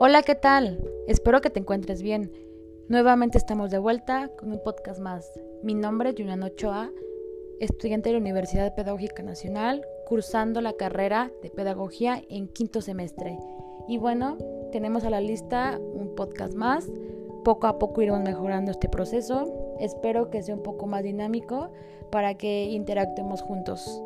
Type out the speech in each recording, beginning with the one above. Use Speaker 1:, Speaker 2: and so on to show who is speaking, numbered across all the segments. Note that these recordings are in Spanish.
Speaker 1: Hola, ¿qué tal? Espero que te encuentres bien. Nuevamente estamos de vuelta con un podcast más. Mi nombre es Juliana Ochoa, estudiante de la Universidad Pedagógica Nacional, cursando la carrera de Pedagogía en quinto semestre. Y bueno, tenemos a la lista un podcast más. Poco a poco iremos mejorando este proceso. Espero que sea un poco más dinámico para que interactuemos juntos.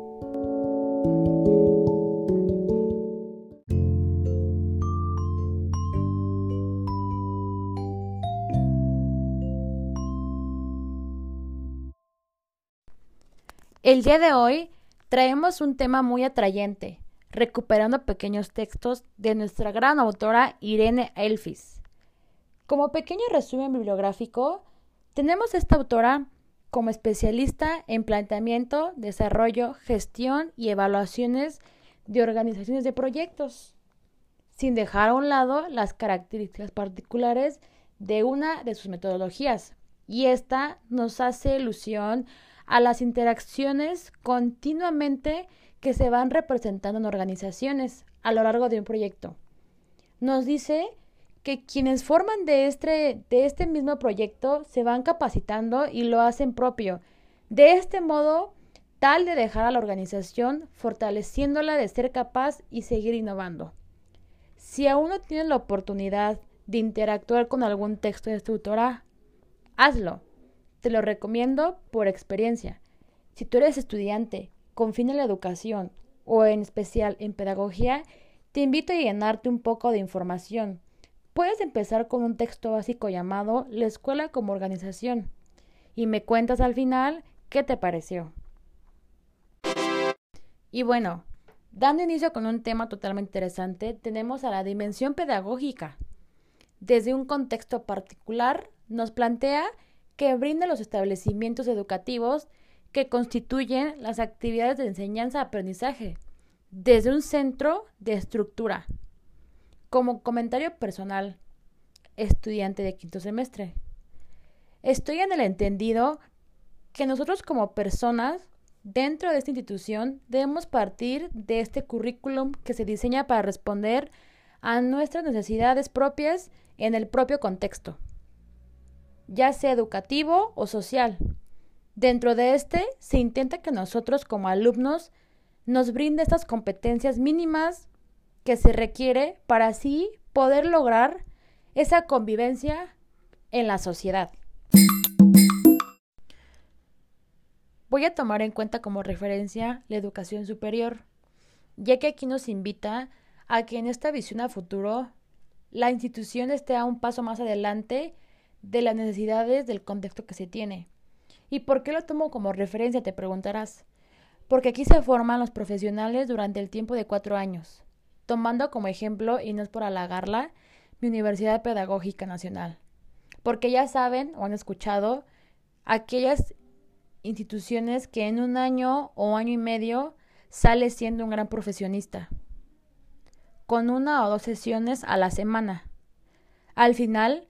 Speaker 1: El día de hoy traemos un tema muy atrayente, recuperando pequeños textos de nuestra gran autora Irene Elfis. Como pequeño resumen bibliográfico, tenemos esta autora como especialista en planteamiento, desarrollo, gestión y evaluaciones de organizaciones de proyectos, sin dejar a un lado las características particulares de una de sus metodologías. Y esta nos hace ilusión a las interacciones continuamente que se van representando en organizaciones a lo largo de un proyecto. Nos dice que quienes forman de este, de este mismo proyecto se van capacitando y lo hacen propio. De este modo, tal de dejar a la organización fortaleciéndola de ser capaz y seguir innovando. Si aún no tienes la oportunidad de interactuar con algún texto de esta autora, hazlo. Te lo recomiendo por experiencia. Si tú eres estudiante con fin en la educación o en especial en pedagogía, te invito a llenarte un poco de información. Puedes empezar con un texto básico llamado La escuela como organización y me cuentas al final qué te pareció. Y bueno, dando inicio con un tema totalmente interesante, tenemos a la dimensión pedagógica. Desde un contexto particular, nos plantea que brinda los establecimientos educativos que constituyen las actividades de enseñanza-aprendizaje desde un centro de estructura. Como comentario personal, estudiante de quinto semestre, estoy en el entendido que nosotros como personas dentro de esta institución debemos partir de este currículum que se diseña para responder a nuestras necesidades propias en el propio contexto ya sea educativo o social. Dentro de este se intenta que nosotros como alumnos nos brinde estas competencias mínimas que se requiere para así poder lograr esa convivencia en la sociedad. Voy a tomar en cuenta como referencia la educación superior, ya que aquí nos invita a que en esta visión a futuro la institución esté a un paso más adelante de las necesidades del contexto que se tiene. ¿Y por qué lo tomo como referencia? Te preguntarás. Porque aquí se forman los profesionales durante el tiempo de cuatro años, tomando como ejemplo, y no es por halagarla, mi Universidad Pedagógica Nacional. Porque ya saben o han escuchado aquellas instituciones que en un año o año y medio sale siendo un gran profesionista, con una o dos sesiones a la semana. Al final,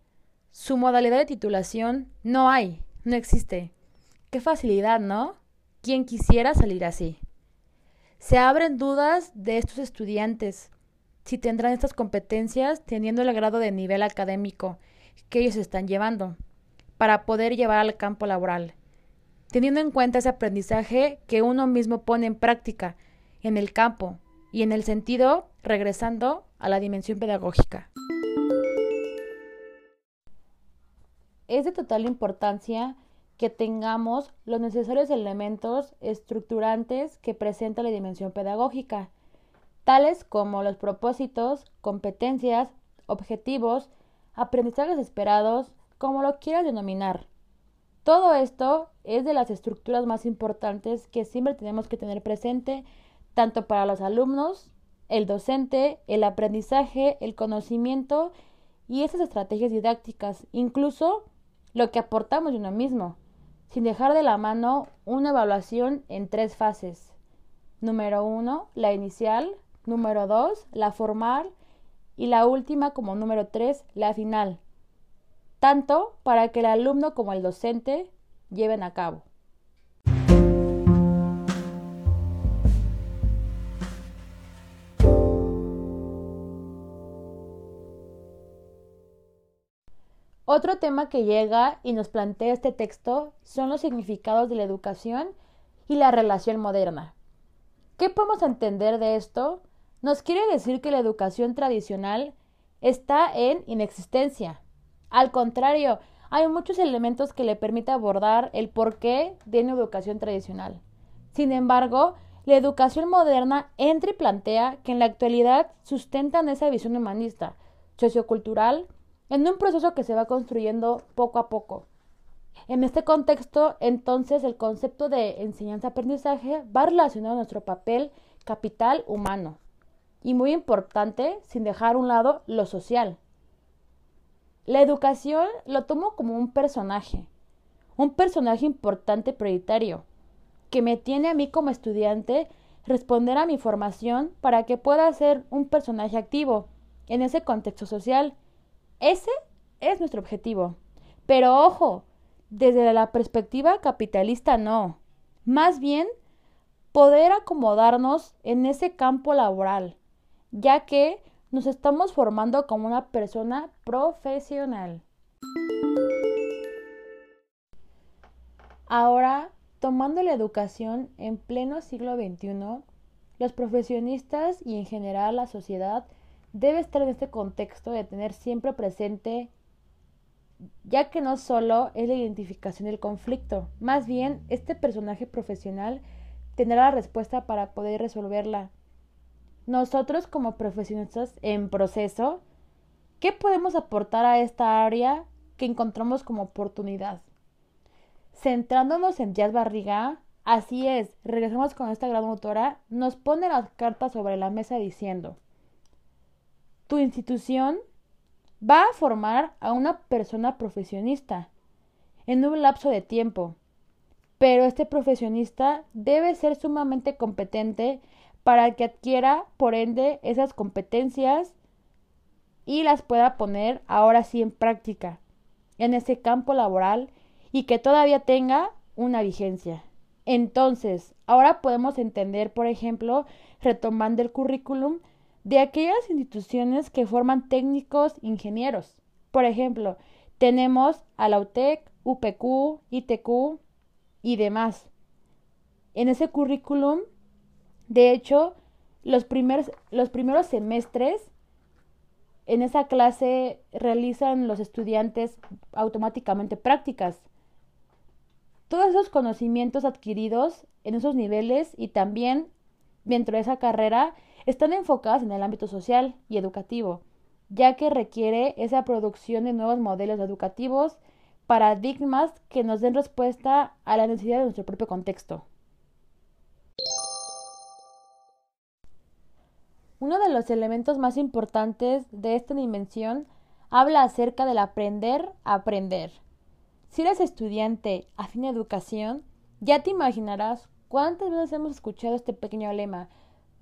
Speaker 1: su modalidad de titulación no hay, no existe. Qué facilidad, ¿no? ¿Quién quisiera salir así? Se abren dudas de estos estudiantes, si tendrán estas competencias teniendo el grado de nivel académico que ellos están llevando, para poder llevar al campo laboral, teniendo en cuenta ese aprendizaje que uno mismo pone en práctica en el campo y en el sentido regresando a la dimensión pedagógica. Es de total importancia que tengamos los necesarios elementos estructurantes que presenta la dimensión pedagógica, tales como los propósitos, competencias, objetivos, aprendizajes esperados, como lo quieras denominar. Todo esto es de las estructuras más importantes que siempre tenemos que tener presente, tanto para los alumnos, el docente, el aprendizaje, el conocimiento y esas estrategias didácticas, incluso lo que aportamos de uno mismo, sin dejar de la mano una evaluación en tres fases. Número uno, la inicial. Número dos, la formal. Y la última, como número tres, la final. Tanto para que el alumno como el docente lleven a cabo. Otro tema que llega y nos plantea este texto son los significados de la educación y la relación moderna. ¿Qué podemos entender de esto? Nos quiere decir que la educación tradicional está en inexistencia. Al contrario, hay muchos elementos que le permiten abordar el porqué de una educación tradicional. Sin embargo, la educación moderna entra y plantea que en la actualidad sustentan esa visión humanista, sociocultural, en un proceso que se va construyendo poco a poco. En este contexto, entonces, el concepto de enseñanza-aprendizaje va relacionado a nuestro papel capital humano. Y muy importante, sin dejar a un lado lo social. La educación lo tomo como un personaje, un personaje importante prioritario, que me tiene a mí como estudiante responder a mi formación para que pueda ser un personaje activo en ese contexto social. Ese es nuestro objetivo. Pero ojo, desde la perspectiva capitalista no. Más bien, poder acomodarnos en ese campo laboral, ya que nos estamos formando como una persona profesional. Ahora, tomando la educación en pleno siglo XXI, los profesionistas y en general la sociedad debe estar en este contexto de tener siempre presente, ya que no solo es la identificación del conflicto, más bien este personaje profesional tendrá la respuesta para poder resolverla nosotros como profesionistas en proceso, ¿qué podemos aportar a esta área que encontramos como oportunidad? Centrándonos en Jazz Barriga, así es, regresamos con esta gran autora, nos pone las cartas sobre la mesa diciendo, tu institución va a formar a una persona profesionista en un lapso de tiempo, pero este profesionista debe ser sumamente competente para que adquiera, por ende, esas competencias y las pueda poner ahora sí en práctica en ese campo laboral y que todavía tenga una vigencia. Entonces, ahora podemos entender, por ejemplo, retomando el currículum de aquellas instituciones que forman técnicos ingenieros. Por ejemplo, tenemos a la UTEC, UPQ, ITQ y demás. En ese currículum de hecho, los primeros, los primeros semestres en esa clase realizan los estudiantes automáticamente prácticas. Todos esos conocimientos adquiridos en esos niveles y también dentro de esa carrera están enfocados en el ámbito social y educativo, ya que requiere esa producción de nuevos modelos educativos, paradigmas que nos den respuesta a la necesidad de nuestro propio contexto. Uno de los elementos más importantes de esta dimensión habla acerca del aprender a aprender. Si eres estudiante afín a educación, ya te imaginarás cuántas veces hemos escuchado este pequeño lema,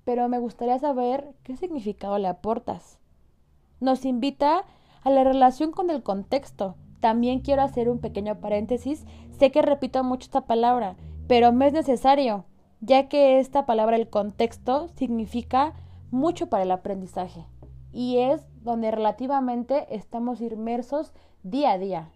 Speaker 1: pero me gustaría saber qué significado le aportas. Nos invita a la relación con el contexto. También quiero hacer un pequeño paréntesis. Sé que repito mucho esta palabra, pero me es necesario, ya que esta palabra, el contexto, significa mucho para el aprendizaje y es donde relativamente estamos inmersos día a día.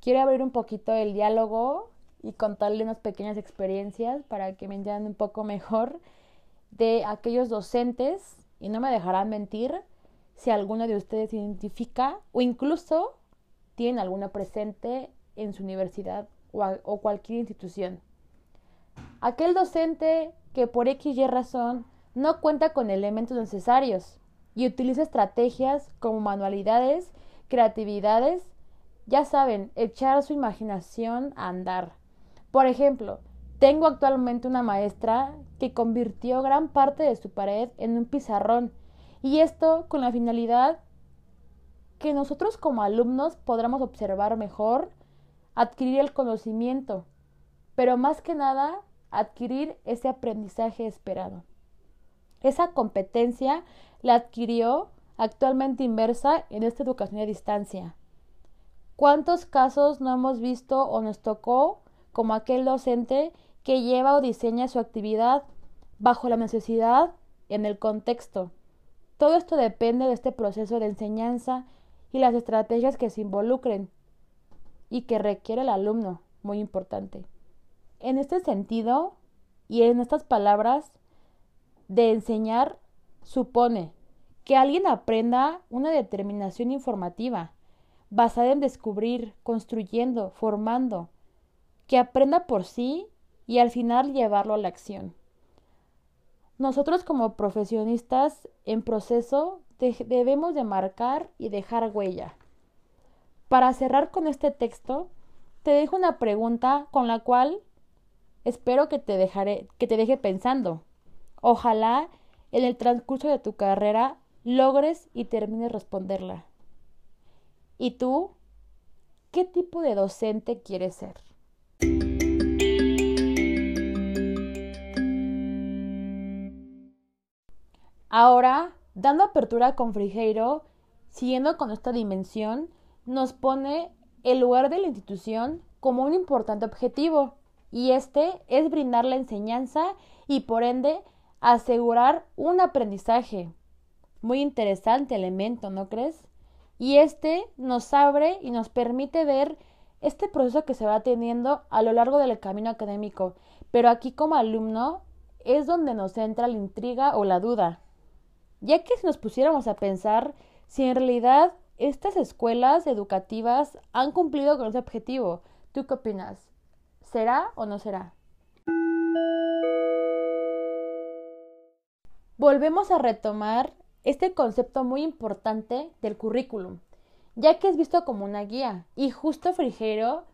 Speaker 1: Quiero abrir un poquito el diálogo y contarle unas pequeñas experiencias para que me entiendan un poco mejor de aquellos docentes y no me dejarán mentir si alguno de ustedes identifica o incluso tiene alguna presente en su universidad o, cualquier institución. Aquel docente que por X razón no cuenta con elementos necesarios y utiliza estrategias como manualidades, creatividades, ya saben, echar su imaginación a andar. Por ejemplo, tengo actualmente una maestra que convirtió gran parte de su pared en un pizarrón y esto con la finalidad que nosotros como alumnos podamos observar mejor, adquirir el conocimiento pero más que nada adquirir ese aprendizaje esperado. Esa competencia la adquirió actualmente inversa en esta educación a distancia. ¿Cuántos casos no hemos visto o nos tocó como aquel docente que lleva o diseña su actividad bajo la necesidad en el contexto? Todo esto depende de este proceso de enseñanza y las estrategias que se involucren y que requiere el alumno, muy importante. En este sentido, y en estas palabras, de enseñar supone que alguien aprenda una determinación informativa, basada en descubrir, construyendo, formando, que aprenda por sí y al final llevarlo a la acción. Nosotros como profesionistas en proceso debemos de marcar y dejar huella. Para cerrar con este texto, te dejo una pregunta con la cual espero que te, dejaré, que te deje pensando. Ojalá en el transcurso de tu carrera logres y termines responderla. ¿Y tú? ¿Qué tipo de docente quieres ser? Ahora, dando apertura con Frigeiro, siguiendo con esta dimensión, nos pone el lugar de la institución como un importante objetivo, y este es brindar la enseñanza y por ende asegurar un aprendizaje. Muy interesante elemento, ¿no crees? Y este nos abre y nos permite ver este proceso que se va teniendo a lo largo del camino académico. Pero aquí como alumno es donde nos entra la intriga o la duda. Ya que si nos pusiéramos a pensar si en realidad estas escuelas educativas han cumplido con ese objetivo, ¿tú qué opinas? ¿Será o no será? Volvemos a retomar este concepto muy importante del currículum, ya que es visto como una guía, y justo Frigero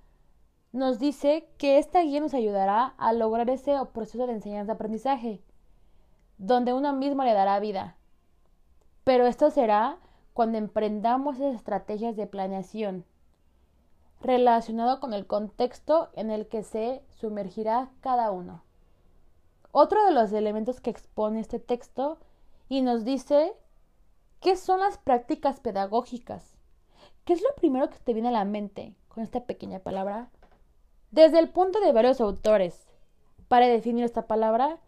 Speaker 1: nos dice que esta guía nos ayudará a lograr ese proceso de enseñanza-aprendizaje, donde uno mismo le dará vida. Pero esto será cuando emprendamos esas estrategias de planeación, relacionado con el contexto en el que se sumergirá cada uno. Otro de los elementos que expone este texto y nos dice qué son las prácticas pedagógicas. ¿Qué es lo primero que te viene a la mente con esta pequeña palabra? Desde el punto de varios autores, para definir esta palabra,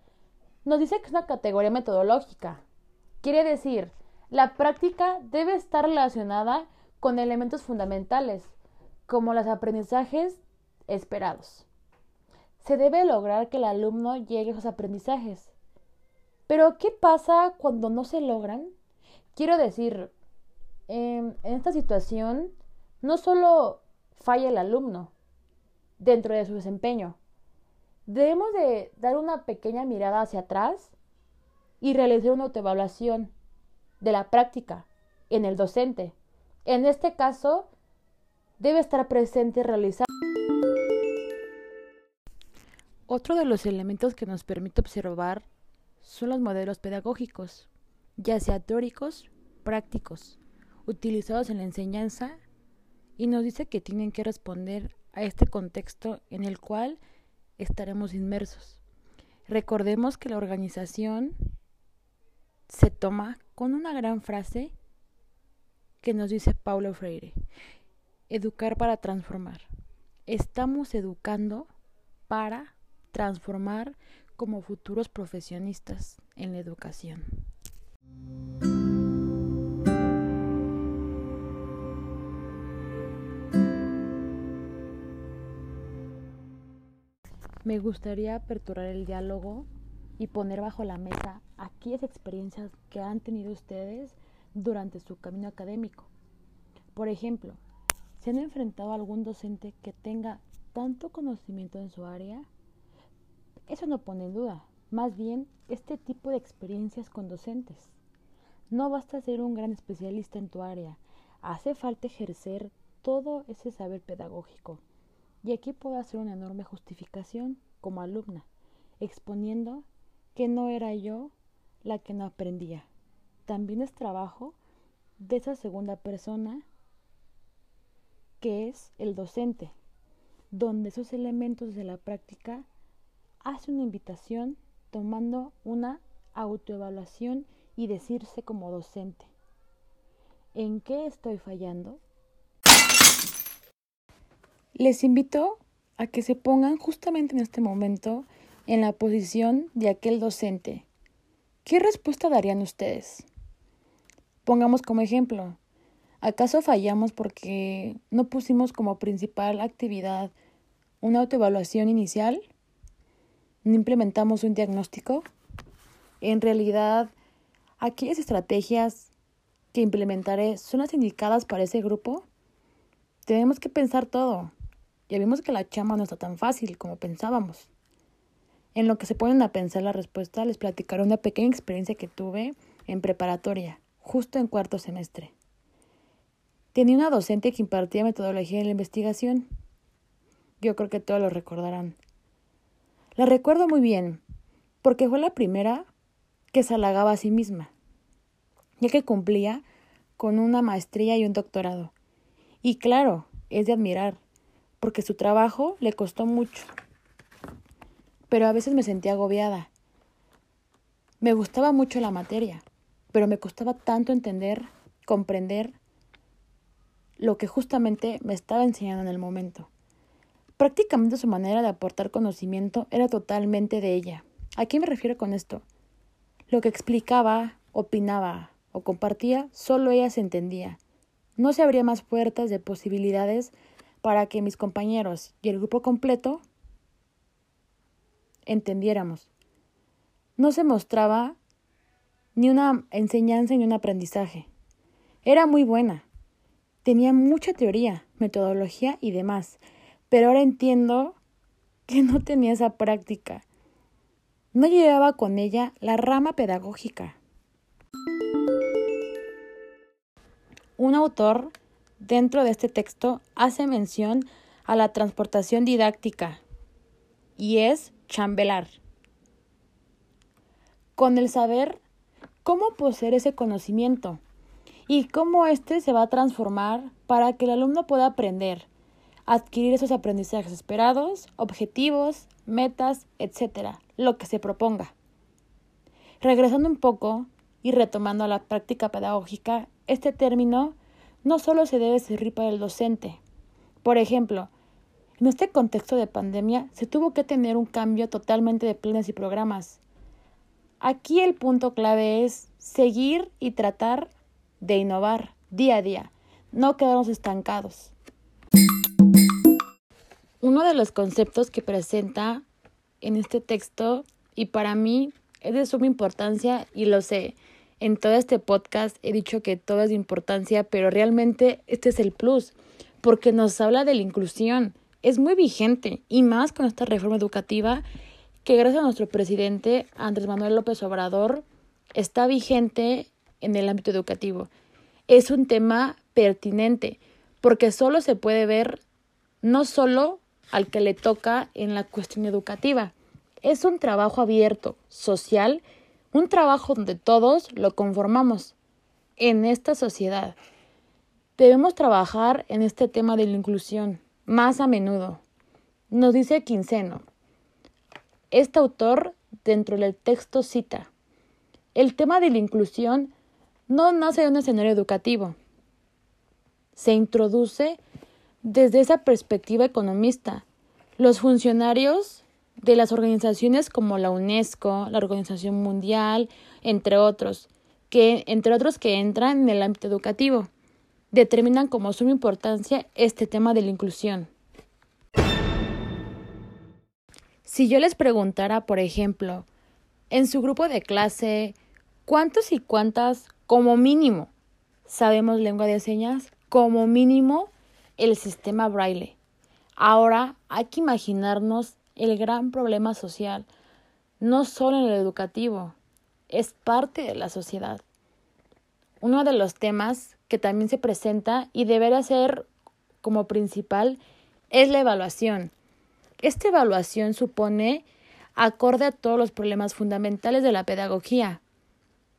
Speaker 1: nos dice que es una categoría metodológica. Quiere decir, la práctica debe estar relacionada con elementos fundamentales, como los aprendizajes esperados se debe lograr que el alumno llegue a esos aprendizajes. Pero, ¿qué pasa cuando no se logran? Quiero decir, em, en esta situación no solo falla el alumno dentro de su desempeño, debemos de dar una pequeña mirada hacia atrás y realizar una autoevaluación de la práctica en el docente. En este caso, debe estar presente realizar otro de los elementos que nos permite observar son los modelos pedagógicos, ya sea teóricos, prácticos, utilizados en la enseñanza y nos dice que tienen que responder a este contexto en el cual estaremos inmersos. Recordemos que la organización se toma con una gran frase que nos dice Paulo Freire, educar para transformar. Estamos educando para transformar como futuros profesionistas en la educación. Me gustaría aperturar el diálogo y poner bajo la mesa aquellas experiencias que han tenido ustedes durante su camino académico. Por ejemplo, ¿se han enfrentado a algún docente que tenga tanto conocimiento en su área eso no pone en duda, más bien este tipo de experiencias con docentes. No basta ser un gran especialista en tu área, hace falta ejercer todo ese saber pedagógico. Y aquí puedo hacer una enorme justificación como alumna, exponiendo que no era yo la que no aprendía. También es trabajo de esa segunda persona que es el docente, donde esos elementos de la práctica hace una invitación tomando una autoevaluación y decirse como docente, ¿en qué estoy fallando? Les invito a que se pongan justamente en este momento en la posición de aquel docente. ¿Qué respuesta darían ustedes? Pongamos como ejemplo, ¿acaso fallamos porque no pusimos como principal actividad una autoevaluación inicial? ¿No implementamos un diagnóstico? En realidad, aquellas estrategias que implementaré son las indicadas para ese grupo. Tenemos que pensar todo. Ya vimos que la chama no está tan fácil como pensábamos. En lo que se ponen a pensar la respuesta, les platicaré una pequeña experiencia que tuve en preparatoria, justo en cuarto semestre. Tenía una docente que impartía metodología en la investigación. Yo creo que todos lo recordarán. La recuerdo muy bien, porque fue la primera que se halagaba a sí misma, ya que cumplía con una maestría y un doctorado. Y claro, es de admirar, porque su trabajo le costó mucho. Pero a veces me sentía agobiada. Me gustaba mucho la materia, pero me costaba tanto entender, comprender lo que justamente me estaba enseñando en el momento. Prácticamente su manera de aportar conocimiento era totalmente de ella. ¿A qué me refiero con esto? Lo que explicaba, opinaba o compartía, solo ella se entendía. No se abría más puertas de posibilidades para que mis compañeros y el grupo completo entendiéramos. No se mostraba ni una enseñanza ni un aprendizaje. Era muy buena. Tenía mucha teoría, metodología y demás, pero ahora entiendo que no tenía esa práctica. No llevaba con ella la rama pedagógica. Un autor dentro de este texto hace mención a la transportación didáctica y es chambelar. Con el saber cómo poseer ese conocimiento y cómo éste se va a transformar para que el alumno pueda aprender, adquirir esos aprendizajes esperados, objetivos, metas, etcétera, lo que se proponga. Regresando un poco y retomando a la práctica pedagógica, este término no solo se debe servir para el docente. Por ejemplo, en este contexto de pandemia se tuvo que tener un cambio totalmente de planes y programas. Aquí el punto clave es seguir y tratar de innovar día a día, no quedarnos estancados. Uno de los conceptos que presenta en este texto y para mí es de suma importancia y lo sé. En todo este podcast he dicho que todo es de importancia, pero realmente este es el plus, porque nos habla de la inclusión. Es muy vigente y más con esta reforma educativa que gracias a nuestro presidente Andrés Manuel López Obrador está vigente en el ámbito educativo. Es un tema pertinente porque solo se puede ver no solo al que le toca en la cuestión educativa. Es un trabajo abierto, social, un trabajo donde todos lo conformamos en esta sociedad. Debemos trabajar en este tema de la inclusión más a menudo. Nos dice Quinceno. Este autor dentro del texto cita, el tema de la inclusión no nace de un escenario educativo. Se introduce desde esa perspectiva economista, los funcionarios de las organizaciones como la UNESCO, la Organización Mundial, entre otros, que entre otros que entran en el ámbito educativo, determinan como suma importancia este tema de la inclusión. Si yo les preguntara, por ejemplo, en su grupo de clase, ¿cuántos y cuántas, como mínimo, sabemos lengua de señas? Como mínimo, el sistema braille. Ahora hay que imaginarnos el gran problema social, no solo en el educativo, es parte de la sociedad. Uno de los temas que también se presenta y deberá ser como principal es la evaluación. Esta evaluación supone acorde a todos los problemas fundamentales de la pedagogía.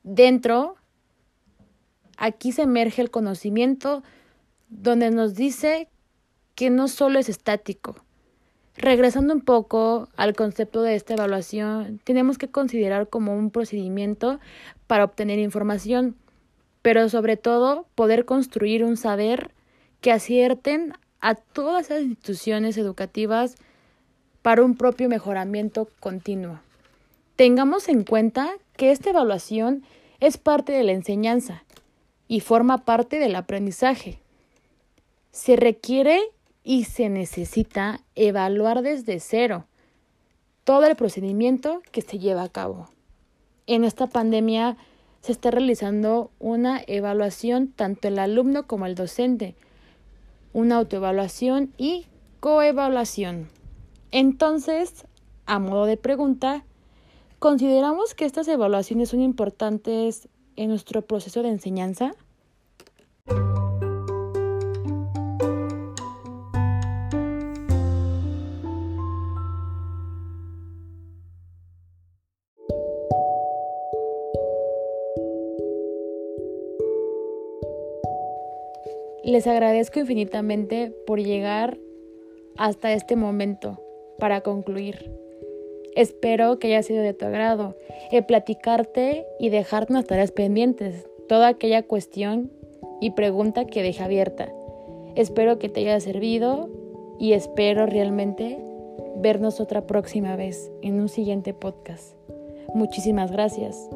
Speaker 1: Dentro, aquí se emerge el conocimiento donde nos dice que no solo es estático. Regresando un poco al concepto de esta evaluación, tenemos que considerar como un procedimiento para obtener información, pero sobre todo poder construir un saber que acierten a todas las instituciones educativas para un propio mejoramiento continuo. Tengamos en cuenta que esta evaluación es parte de la enseñanza, y forma parte del aprendizaje. Se requiere y se necesita evaluar desde cero todo el procedimiento que se lleva a cabo. En esta pandemia se está realizando una evaluación tanto el alumno como el docente, una autoevaluación y coevaluación. Entonces, a modo de pregunta, ¿consideramos que estas evaluaciones son importantes en nuestro proceso de enseñanza? Les agradezco infinitamente por llegar hasta este momento para concluir. Espero que haya sido de tu agrado el platicarte y dejarnos tareas pendientes, toda aquella cuestión y pregunta que deja abierta. Espero que te haya servido y espero realmente vernos otra próxima vez en un siguiente podcast. Muchísimas gracias.